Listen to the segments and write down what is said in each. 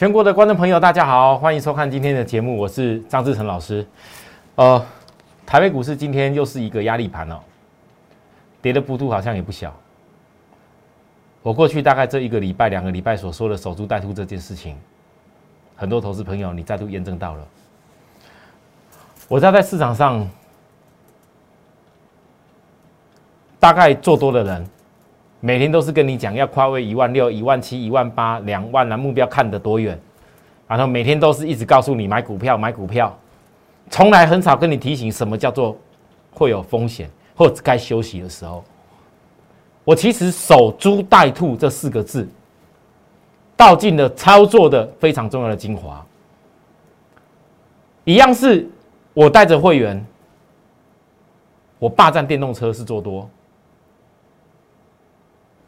全国的观众朋友，大家好，欢迎收看今天的节目，我是张志成老师。呃，台北股市今天又是一个压力盘哦，跌的幅度好像也不小。我过去大概这一个礼拜、两个礼拜所说的守株待兔这件事情，很多投资朋友你再度验证到了。我知道在市场上，大概做多的人。每天都是跟你讲要跨位一万六、一万七、一万八、两万，那目标看得多远？然后每天都是一直告诉你买股票、买股票，从来很少跟你提醒什么叫做会有风险或者该休息的时候。我其实守株待兔这四个字，道尽了操作的非常重要的精华。一样是我带着会员，我霸占电动车是做多。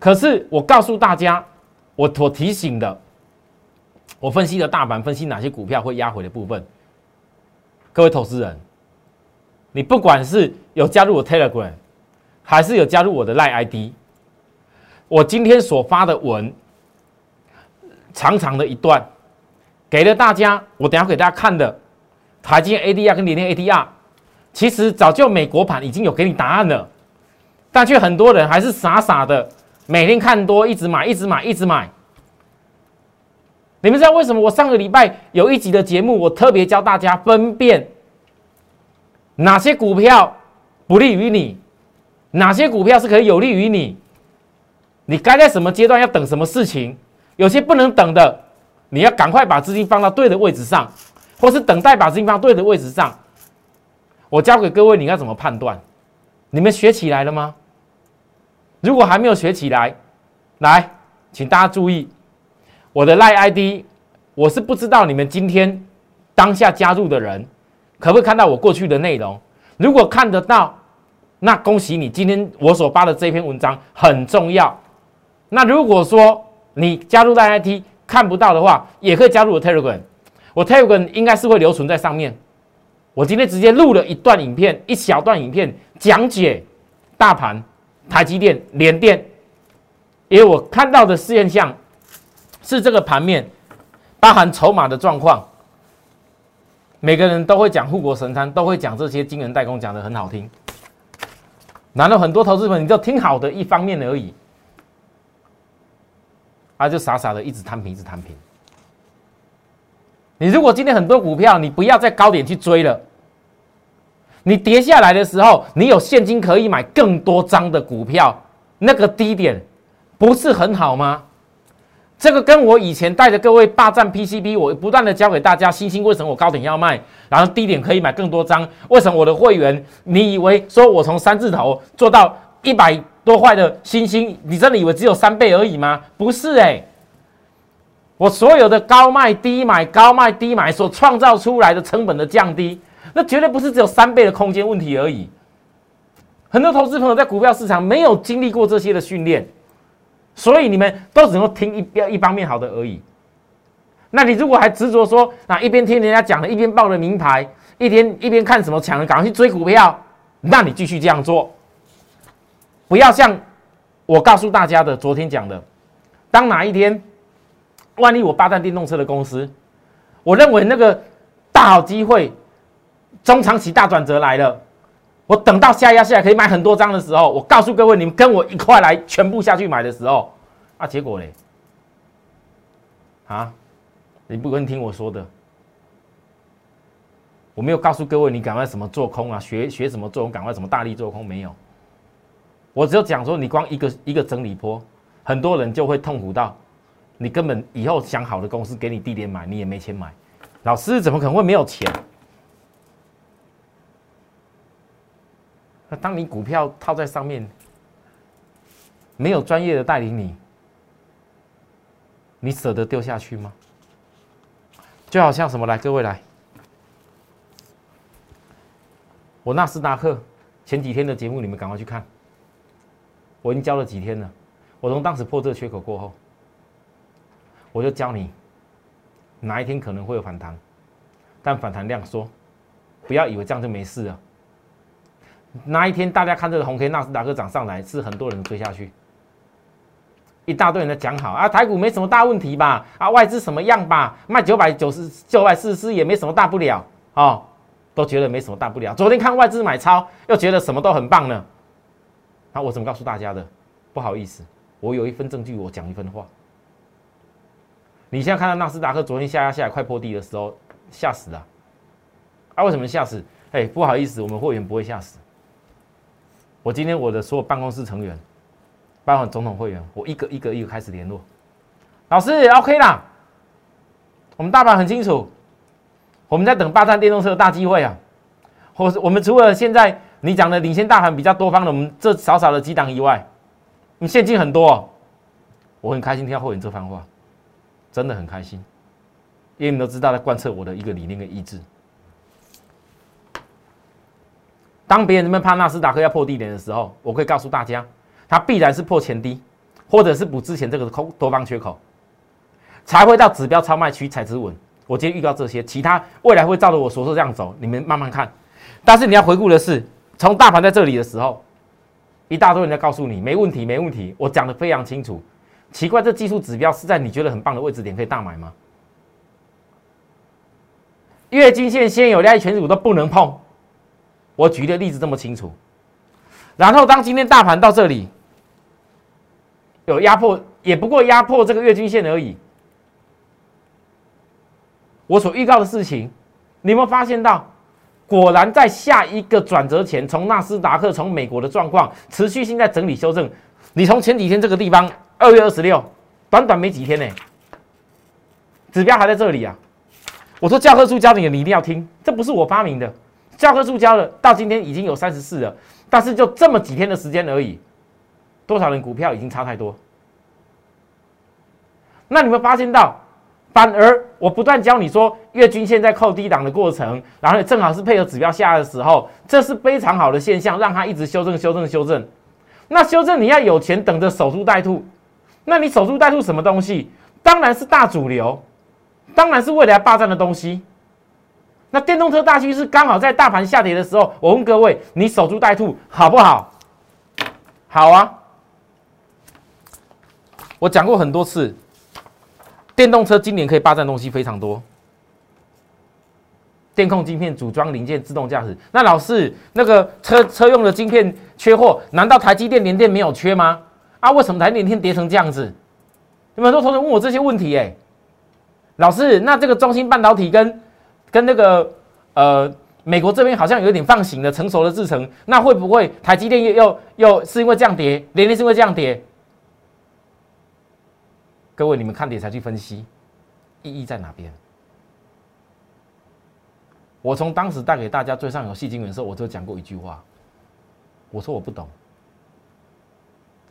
可是我告诉大家，我我提醒的，我分析的大盘，分析哪些股票会压回的部分。各位投资人，你不管是有加入我 Telegram，还是有加入我的 Line ID，我今天所发的文，长长的一段，给了大家，我等下给大家看的，台积 ADR 跟联电 ADR，其实早就美国盘已经有给你答案了，但却很多人还是傻傻的。每天看多，一直买，一直买，一直买。你们知道为什么我上个礼拜有一集的节目，我特别教大家分辨哪些股票不利于你，哪些股票是可以有利于你？你该在什么阶段要等什么事情？有些不能等的，你要赶快把资金放到对的位置上，或是等待把资金放到对的位置上。我教给各位，你该怎么判断？你们学起来了吗？如果还没有学起来，来，请大家注意我的赖 ID，我是不知道你们今天当下加入的人可不可以看到我过去的内容。如果看得到，那恭喜你，今天我所发的这篇文章很重要。那如果说你加入赖 ID 看不到的话，也可以加入我 Telegram，我 Telegram 应该是会留存在上面。我今天直接录了一段影片，一小段影片讲解大盘。台积电、联电，因为我看到的现象是这个盘面包含筹码的状况。每个人都会讲护国神山，都会讲这些金人代工，讲的很好听。难道很多投资者你就听好的一方面而已？啊，就傻傻的一直摊平，一直摊平。你如果今天很多股票，你不要在高点去追了。你跌下来的时候，你有现金可以买更多张的股票，那个低点不是很好吗？这个跟我以前带着各位霸占 PCB，我不断的教给大家，星星为什么我高点要卖，然后低点可以买更多张？为什么我的会员，你以为说我从三字头做到一百多块的星星，你真的以为只有三倍而已吗？不是哎，我所有的高卖低买，高卖低买所创造出来的成本的降低。那绝对不是只有三倍的空间问题而已。很多投资朋友在股票市场没有经历过这些的训练，所以你们都只能听一边一方面好的而已。那你如果还执着说啊，一边听人家讲的，一边报了名牌，一天一边看什么抢的，赶快去追股票，那你继续这样做。不要像我告诉大家的昨天讲的，当哪一天，万一我霸占电动车的公司，我认为那个大好机会。中长期大转折来了，我等到下压下来可以买很多张的时候，我告诉各位，你们跟我一块来全部下去买的时候，啊，结果嘞，啊，你不跟听我说的，我没有告诉各位你赶快什么做空啊，学学什么做空，赶快什么大力做空没有，我只有讲说你光一个一个整理波，很多人就会痛苦到，你根本以后想好的公司给你地点买，你也没钱买，老师怎么可能会没有钱？那当你股票套在上面，没有专业的带领你，你舍得丢下去吗？就好像什么来，各位来，我纳斯达克前几天的节目，你们赶快去看，我已经教了几天了。我从当时破这个缺口过后，我就教你哪一天可能会有反弹，但反弹量缩，不要以为这样就没事了。那一天大家看这个红 K 纳斯达克涨上来，是很多人追下去。一大堆人在讲好啊，台股没什么大问题吧？啊，外资什么样吧？卖九百九十九百四十四也没什么大不了哦，都觉得没什么大不了。昨天看外资买超，又觉得什么都很棒呢。那我怎么告诉大家的？不好意思，我有一份证据，我讲一份话。你现在看到纳斯达克昨天下压下来快破地的时候，吓死了。啊，为什么吓死？哎，不好意思，我们会员不会吓死。我今天我的所有办公室成员。包括总统会员，我一个一个一个开始联络。老师，OK 啦，我们大盘很清楚，我们在等霸占电动车的大机会啊。或是我们除了现在你讲的领先大盘比较多方的，我们这少少的几档以外，你现金很多，我很开心听到会员这番话，真的很开心，因为你都知道在贯彻我的一个理念跟意志。当别人们怕纳斯达克要破低点的时候，我可以告诉大家。它必然是破前低，或者是补之前这个空多方缺口，才会到指标超卖区才止稳。我今天预告这些，其他未来会照着我所说这样走，你们慢慢看。但是你要回顾的是，从大盘在这里的时候，一大堆人在告诉你没问题，没问题，我讲的非常清楚。奇怪，这技术指标是在你觉得很棒的位置点可以大买吗？月均线先有量全股都不能碰。我举的例子这么清楚，然后当今天大盘到这里。有压迫，也不过压迫这个月均线而已。我所预告的事情，你有没有发现到？果然在下一个转折前，从纳斯达克，从美国的状况持续性在整理修正。你从前几天这个地方，二月二十六，短短没几天呢，指标还在这里啊。我说教科书教你的，你一定要听，这不是我发明的，教科书教的，到今天已经有三十四了，但是就这么几天的时间而已。多少人股票已经差太多？那你们发现到，反而我不断教你说，月均线在扣低档的过程，然后正好是配合指标下的时候，这是非常好的现象，让它一直修正、修正、修正。那修正你要有钱等着守株待兔，那你守株待兔什么东西？当然是大主流，当然是未来霸占的东西。那电动车大趋势刚好在大盘下跌的时候，我问各位，你守株待兔好不好？好啊。我讲过很多次，电动车今年可以霸占东西非常多。电控晶片组装零件、自动驾驶。那老师，那个车车用的晶片缺货，难道台积电、联电没有缺吗？啊，为什么台联电跌成这样子？有很多同学问我这些问题，哎，老师，那这个中芯半导体跟跟那个呃美国这边好像有点放行的成熟的制程，那会不会台积电又又又是因为这样跌，联电是因为这样跌？各位，你们看点才去分析，意义在哪边？我从当时带给大家最上游细晶圆的时候，我就讲过一句话，我说我不懂，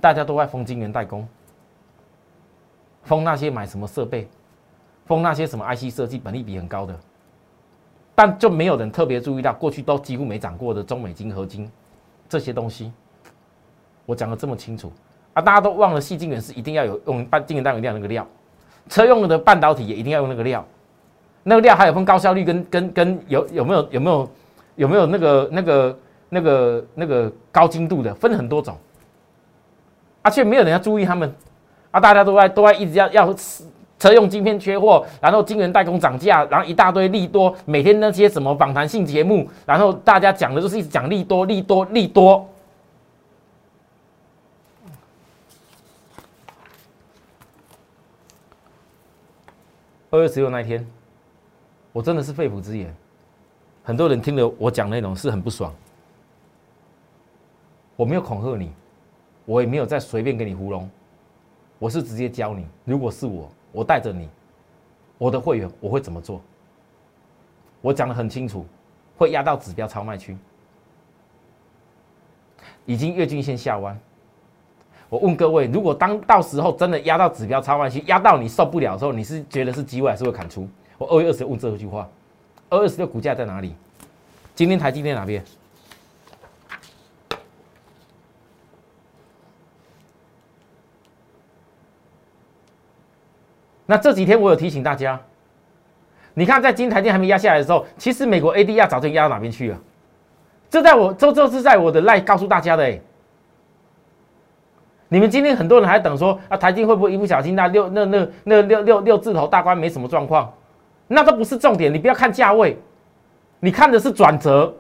大家都在封晶圆代工，封那些买什么设备，封那些什么 IC 设计，本利比很高的，但就没有人特别注意到过去都几乎没涨过的中美金合金这些东西，我讲的这么清楚。啊！大家都忘了，细晶圆是一定要有用半晶圆单元料那个料，车用的半导体也一定要用那个料，那个料还有分高效率跟跟跟有有没有有没有有没有那个那个那个那个高精度的，分很多种，啊，却没有人要注意他们，啊，大家都在都在一直要要车用晶片缺货，然后晶圆代工涨价，然后一大堆利多，每天那些什么访谈性节目，然后大家讲的都是一直讲利多利多利多。二月十六那一天，我真的是肺腑之言，很多人听了我讲内容是很不爽。我没有恐吓你，我也没有再随便给你糊弄，我是直接教你。如果是我，我带着你，我的会员我会怎么做？我讲的很清楚，会压到指标超卖区，已经月均线下弯。我问各位，如果当到时候真的压到指标超卖区，压到你受不了的时候，你是觉得是机会还是会砍出？我二月二十问这句话，二月二十六股价在哪里？今天台积电哪边？那这几天我有提醒大家，你看在今台电还没压下来的时候，其实美国 ADR 早就压到哪边去了？这在我这这是在我的赖告诉大家的哎。你们今天很多人还等说啊，台积会不会一不小心那六那那那六六六字头大关没什么状况？那都不是重点，你不要看价位，你看的是转折。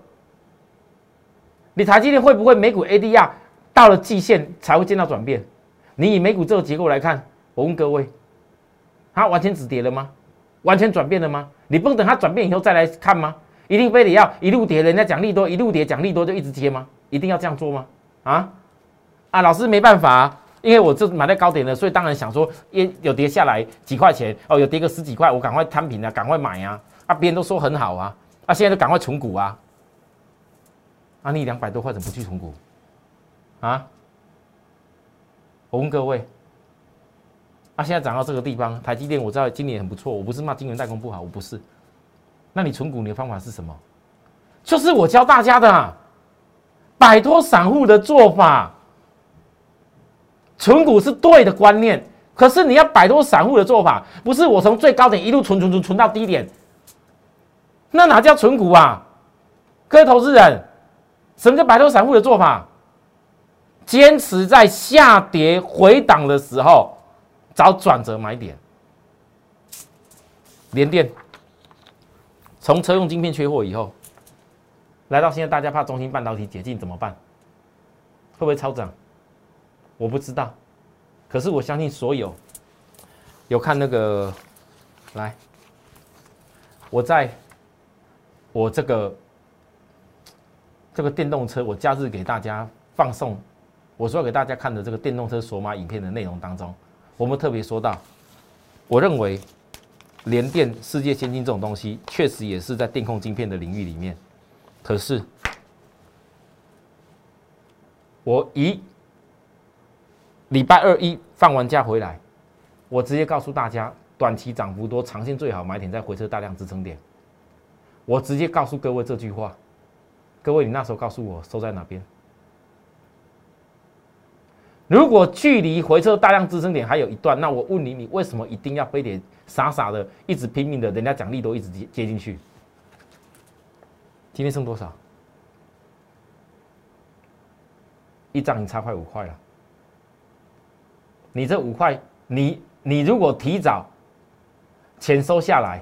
你台积电会不会美股 ADR 到了季线才会见到转变？你以美股这个结构来看，我问各位，它完全止跌了吗？完全转变了吗？你不等它转变以后再来看吗？一定非得要一路跌，人家奖励多，一路跌奖励多就一直接吗？一定要这样做吗？啊啊，老师没办法，因为我这买在高点了，所以当然想说，也有跌下来几块钱哦，有跌个十几块，我赶快摊平了，赶快买呀！啊，别人都说很好啊，啊，现在就赶快存股啊！啊，你两百多块怎么不去存股？啊？我问各位，啊，现在涨到这个地方，台积电我知道今年很不错，我不是骂金圆代工不好，我不是。那你存股你的方法是什么？就是我教大家的，摆脱散户的做法。存股是对的观念，可是你要摆脱散户的做法，不是我从最高点一路存存存存到低点，那哪叫存股啊？各位投资人，什么叫摆脱散户的做法？坚持在下跌回档的时候找转折买点，连电。从车用晶片缺货以后，来到现在，大家怕中芯半导体解禁怎么办？会不会超涨？我不知道，可是我相信所有有看那个，来，我在我这个这个电动车，我假日给大家放送，我说给大家看的这个电动车索马影片的内容当中，我们特别说到，我认为。联电、世界先进这种东西，确实也是在电控晶片的领域里面。可是，我一礼拜二一放完假回来，我直接告诉大家，短期涨幅多，长线最好买点在回撤大量支撑点。我直接告诉各位这句话，各位，你那时候告诉我收在哪边？如果距离回撤大量支撑点还有一段，那我问你，你为什么一定要非得傻傻的一直拼命的？人家奖励都一直接接进去。今天剩多少？一张你差快五块了。你这五块，你你如果提早钱收下来，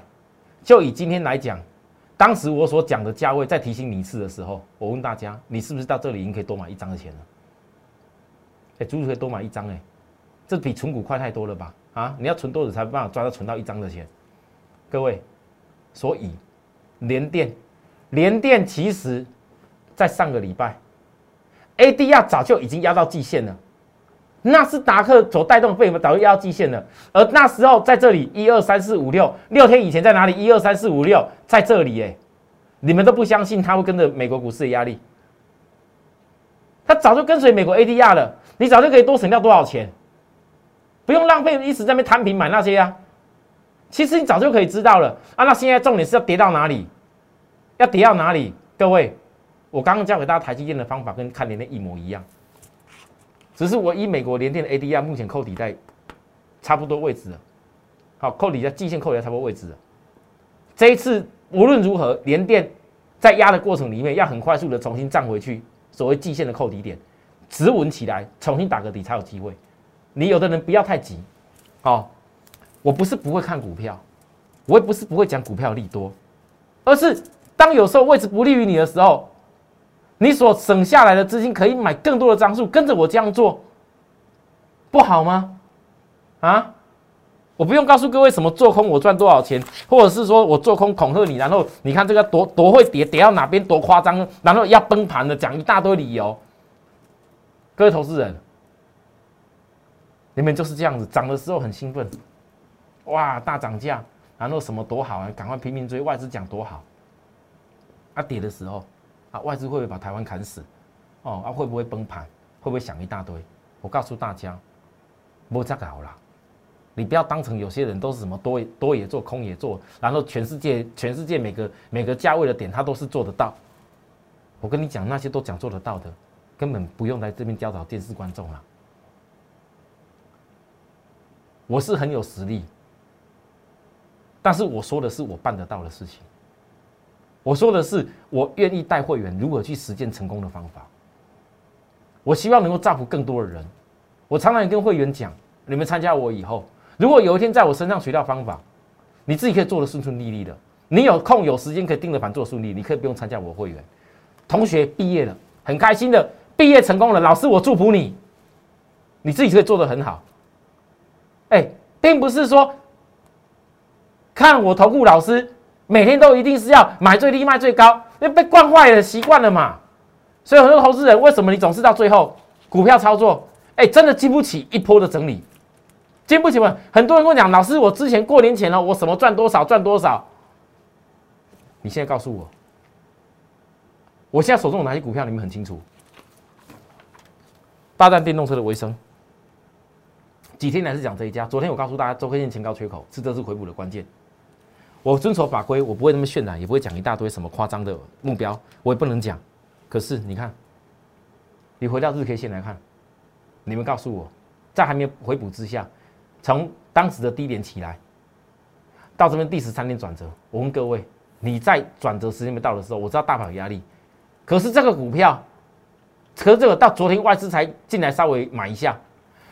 就以今天来讲，当时我所讲的价位再提醒你一次的时候，我问大家，你是不是到这里已经可以多买一张的钱了？哎，足足可以多买一张哎，这比存股快太多了吧？啊，你要存多久才办法抓到存到一张的钱？各位，所以联电，联电其实，在上个礼拜，ADR 早就已经压到季线了，纳斯达克所带动的费早就压到季线了，而那时候在这里一二三四五六六天以前在哪里？一二三四五六在这里哎，你们都不相信它会跟着美国股市的压力，它早就跟随美国 ADR 了。你早就可以多省掉多少钱，不用浪费一直在那边摊平买那些啊。其实你早就可以知道了啊。那现在重点是要跌到哪里？要跌到哪里？各位，我刚刚教给大家台积电的方法跟看联电一模一样，只是我以美国联电的 ADR 目前扣底在差不多位置了。好，扣底在季线扣底在差不多位置了。这一次无论如何，联电在压的过程里面要很快速的重新站回去，所谓季线的扣底点。止稳起来，重新打个底才有机会。你有的人不要太急，哦，我不是不会看股票，我也不是不会讲股票利多，而是当有时候位置不利于你的时候，你所省下来的资金可以买更多的张数，跟着我这样做，不好吗？啊，我不用告诉各位什么做空我赚多少钱，或者是说我做空恐吓你，然后你看这个多多会跌，跌到哪边多夸张，然后要崩盘的讲一大堆理由。各位投资人，你们就是这样子，涨的时候很兴奋，哇，大涨价，然后什么多好啊，赶快拼命追，外资讲多好。啊，跌的时候，啊，外资会不会把台湾砍死？哦，啊，会不会崩盘？会不会想一大堆？我告诉大家，不这个好了，你不要当成有些人都是什么多多也做，空也做，然后全世界全世界每个每个价位的点他都是做得到。我跟你讲，那些都讲做得到的。根本不用来这边教导电视观众了。我是很有实力，但是我说的是我办得到的事情。我说的是我愿意带会员如何去实践成功的方法。我希望能够造福更多的人。我常常跟会员讲，你们参加我以后，如果有一天在我身上学到方法，你自己可以做的顺顺利利的，你有空有时间可以盯着盘做顺利，你可以不用参加我会员。同学毕业了，很开心的毕业成功了，老师我祝福你，你自己可以做的很好。哎，并不是说看我投顾老师每天都一定是要买最低卖最高，那被惯坏了习惯了嘛。所以很多投资人为什么你总是到最后股票操作？哎，真的经不起一波的整理，经不起吗？很多人跟我讲，老师，我之前过年前呢，我什么赚多少赚多少。你现在告诉我，我现在手中有哪些股票？你们很清楚。霸占电动车的维生，几天来是讲这一家。昨天我告诉大家，周黑线前高缺口是这次回补的关键。我遵守法规，我不会那么渲染，也不会讲一大堆什么夸张的目标，我也不能讲。可是你看，你回到日 K 线来看。你们告诉我，在还没回补之下，从当时的低点起来，到这边第十三天转折。我问各位，你在转折时间没到的时候，我知道大盘有压力，可是这个股票，可是这个到昨天外资才进来稍微买一下，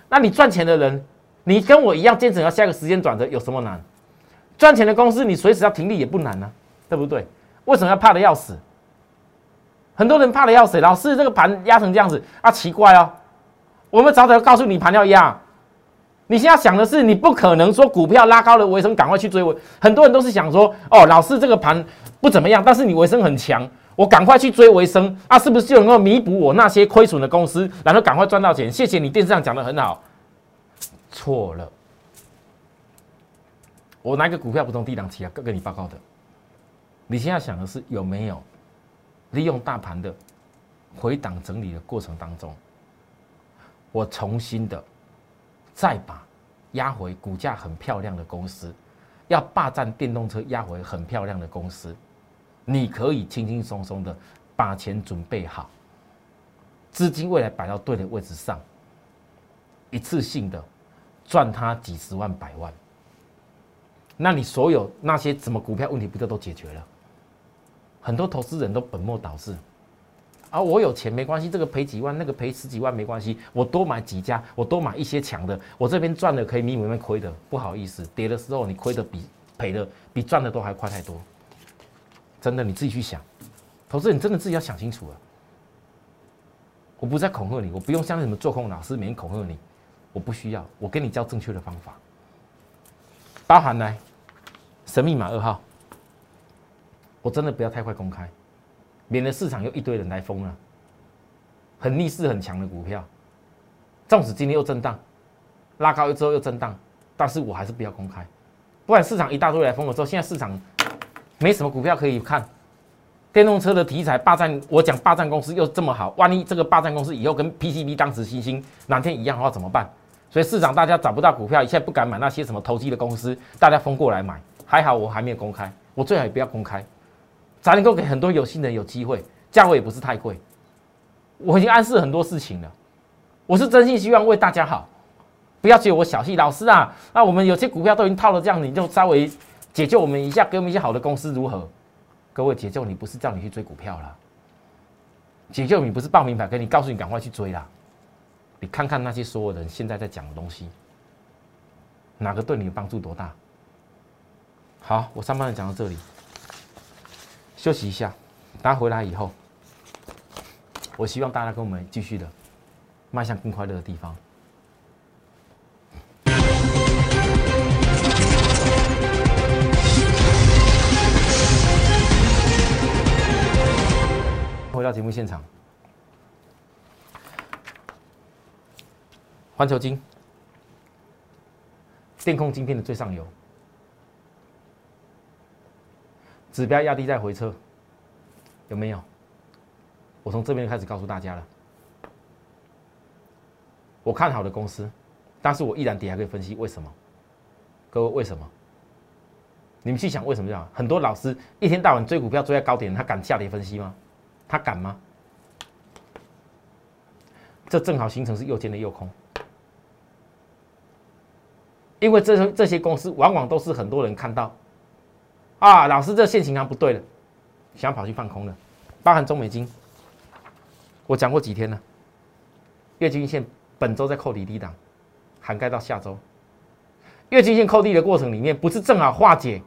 那你赚钱的人，你跟我一样坚持要下个时间转折，有什么难？赚钱的公司，你随时要停利也不难呢，对不对？为什么要怕的要死？很多人怕的要死，老师这个盘压成这样子啊，奇怪哦。我们早早告诉你盘要压，你现在想的是，你不可能说股票拉高了，维生赶快去追。我很多人都是想说，哦，老师这个盘不怎么样，但是你维生很强，我赶快去追维生啊，是不是就能够弥补我那些亏损的公司，然后赶快赚到钱？谢谢你电视上讲的很好，错了，我拿个股票不从低档起啊，跟跟你报告的。你现在想的是有没有利用大盘的回档整理的过程当中？我重新的再把压回股价很漂亮的公司，要霸占电动车压回很漂亮的公司，你可以轻轻松松的把钱准备好，资金未来摆到对的位置上，一次性的赚它几十万百万，那你所有那些什么股票问题不就都解决了？很多投资人都本末倒置。啊，我有钱没关系，这个赔几万，那个赔十几万没关系，我多买几家，我多买一些强的，我这边赚的可以弥补那边亏的。不好意思，跌的时候你亏的比赔的比赚的都还快太多。真的，你自己去想，投资人真的自己要想清楚了。我不再恐吓你，我不用像什么做空老师每天恐吓你，我不需要，我跟你教正确的方法。包含来神秘码二号，我真的不要太快公开。免得市场又一堆人来疯了，很逆势很强的股票，纵使今天又震荡，拉高之后又震荡，但是我还是不要公开，不然市场一大堆来疯的时候，现在市场没什么股票可以看，电动车的题材霸占，我讲霸占公司又这么好，万一这个霸占公司以后跟 PCB 当时新兴哪天一样的话怎么办？所以市场大家找不到股票，现在不敢买那些什么投机的公司，大家疯过来买，还好我还没有公开，我最好也不要公开。才能够给很多有心人有机会，价位也不是太贵。我已经暗示很多事情了，我是真心希望为大家好，不要觉得我小气。老师啊，那我们有些股票都已经套了，这样你就稍微解救我们一下，给我们一些好的公司如何？各位解救你不是叫你去追股票了，解救你不是报名牌给你告诉你赶快去追啦。你看看那些所有人现在在讲的东西，哪个对你的帮助多大？好，我上半讲到这里。休息一下，大家回来以后，我希望大家跟我们继续的迈向更快乐的地方。回到节目现场，环球金，电控晶片的最上游。指标压低再回撤，有没有？我从这边开始告诉大家了。我看好的公司，但是我依然底下可以分析为什么？各位为什么？你们去想为什么这样？很多老师一天到晚追股票追在高点，他敢下跌分析吗？他敢吗？这正好形成是右肩的右空，因为这这些公司往往都是很多人看到。啊，老师，这线型啊不对了，想跑去放空了，包含中美金，我讲过几天了，月均线本周在扣底低档，涵盖到下周。月均线扣低的过程里面，不是正好化解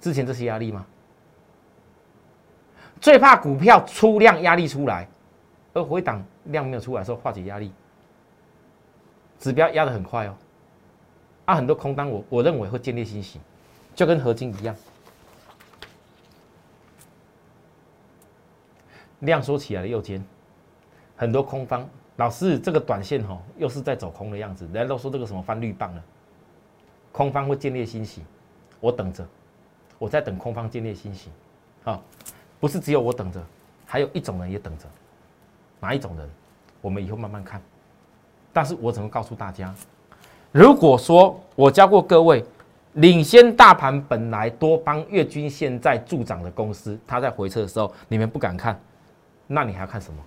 之前这些压力吗？最怕股票出量压力出来，而回档量没有出来的时候化解压力，指标压得很快哦。啊，很多空单我我认为会建立欣喜，就跟合金一样，量缩起来的右肩，很多空方老师这个短线哈又是在走空的样子，人家都说这个什么翻绿棒了，空方会建立欣喜，我等着，我在等空方建立欣喜，好。不是只有我等着，还有一种人也等着，哪一种人？我们以后慢慢看。但是我只能告诉大家，如果说我教过各位，领先大盘本来多帮月均线在助涨的公司，它在回撤的时候，你们不敢看，那你还要看什么？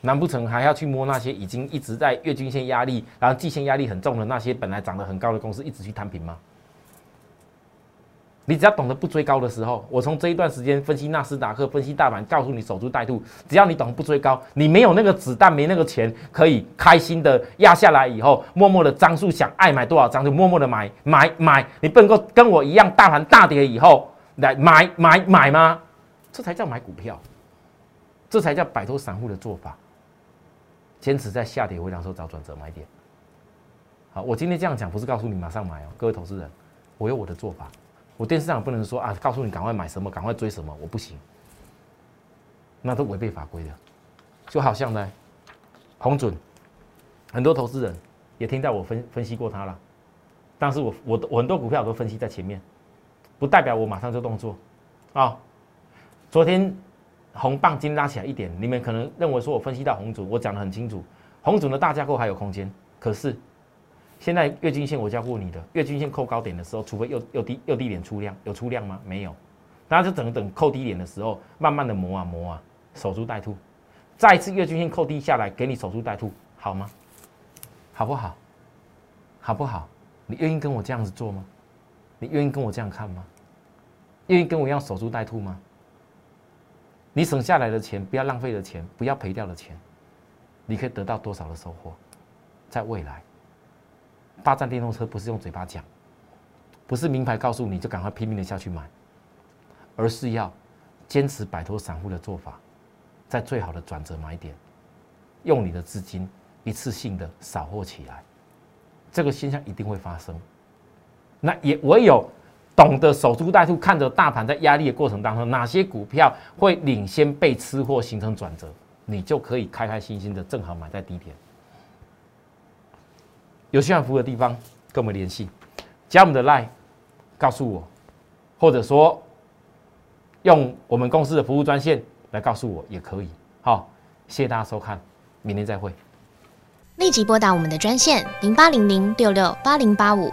难不成还要去摸那些已经一直在月均线压力，然后季线压力很重的那些本来涨得很高的公司，一直去摊平吗？你只要懂得不追高的时候，我从这一段时间分析纳斯达克、分析大盘，告诉你守株待兔。只要你懂不追高，你没有那个子弹，没那个钱，可以开心的压下来以后，默默的张数想爱买多少张就默默的买买买。你不能够跟我一样，大盘大跌以后来买买买吗？这才叫买股票，这才叫摆脱散户的做法。坚持在下跌回档时候找转折买点。好，我今天这样讲不是告诉你马上买哦，各位投资人，我有我的做法。我电视上不能说啊，告诉你赶快买什么，赶快追什么，我不行，那都违背法规的。就好像呢，红准，很多投资人也听到我分分析过它了，但是我我我很多股票都分析在前面，不代表我马上就动作啊。昨天红棒金拉起来一点，你们可能认为说我分析到红准，我讲的很清楚，红准的大架构还有空间，可是。现在月均线我教过你的，月均线扣高点的时候，除非又又低又低点出量，有出量吗？没有，那就等等扣低点的时候，慢慢的磨啊磨啊，守株待兔，再一次月均线扣低下来，给你守株待兔，好吗？好不好？好不好？你愿意跟我这样子做吗？你愿意跟我这样看吗？愿意跟我一样守株待兔吗？你省下来的钱，不要浪费的钱，不要赔掉的钱，你可以得到多少的收获，在未来。霸占电动车不是用嘴巴讲，不是名牌告诉你就赶快拼命的下去买，而是要坚持摆脱散户的做法，在最好的转折买点，用你的资金一次性的扫货起来，这个现象一定会发生。那也唯有懂得守株待兔，看着大盘在压力的过程当中，哪些股票会领先被吃货形成转折，你就可以开开心心的正好买在低点。有需要服务的地方，跟我们联系，加我们的 line，告诉我，或者说用我们公司的服务专线来告诉我也可以。好，谢谢大家收看，明天再会。立即拨打我们的专线零八零零六六八零八五。